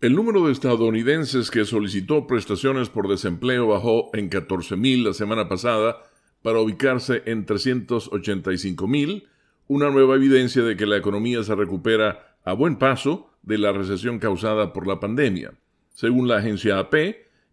El número de estadounidenses que solicitó prestaciones por desempleo bajó en 14.000 la semana pasada para ubicarse en 385.000, una nueva evidencia de que la economía se recupera a buen paso de la recesión causada por la pandemia. Según la agencia AP,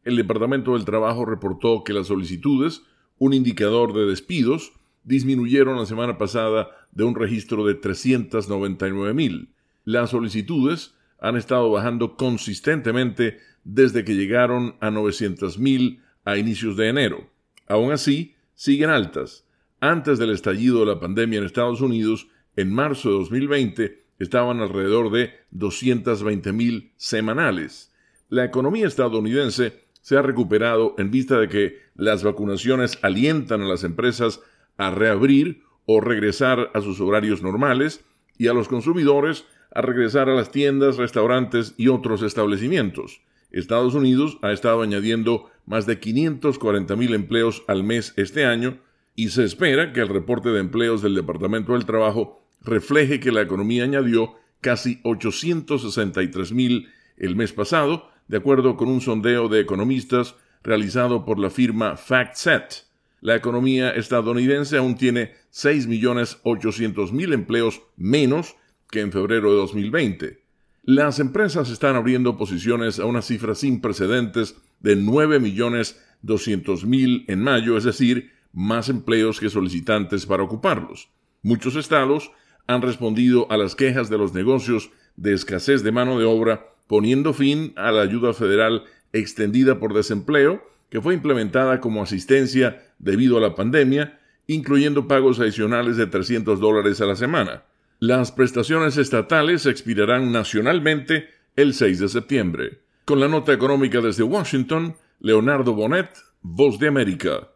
el Departamento del Trabajo reportó que las solicitudes, un indicador de despidos, disminuyeron la semana pasada de un registro de 399.000. Las solicitudes han estado bajando consistentemente desde que llegaron a 900.000 a inicios de enero. Aún así, siguen altas. Antes del estallido de la pandemia en Estados Unidos, en marzo de 2020, estaban alrededor de 220.000 semanales. La economía estadounidense se ha recuperado en vista de que las vacunaciones alientan a las empresas a reabrir o regresar a sus horarios normales y a los consumidores a regresar a las tiendas, restaurantes y otros establecimientos. Estados Unidos ha estado añadiendo más de 540 mil empleos al mes este año y se espera que el reporte de empleos del Departamento del Trabajo refleje que la economía añadió casi 863 mil el mes pasado, de acuerdo con un sondeo de economistas realizado por la firma FactSet. La economía estadounidense aún tiene 6.800.000 empleos menos que en febrero de 2020. Las empresas están abriendo posiciones a una cifra sin precedentes de 9.200.000 en mayo, es decir, más empleos que solicitantes para ocuparlos. Muchos estados han respondido a las quejas de los negocios de escasez de mano de obra, poniendo fin a la ayuda federal extendida por desempleo, que fue implementada como asistencia debido a la pandemia, incluyendo pagos adicionales de 300 dólares a la semana. Las prestaciones estatales expirarán nacionalmente el 6 de septiembre. Con la nota económica desde Washington, Leonardo Bonet, Voz de América.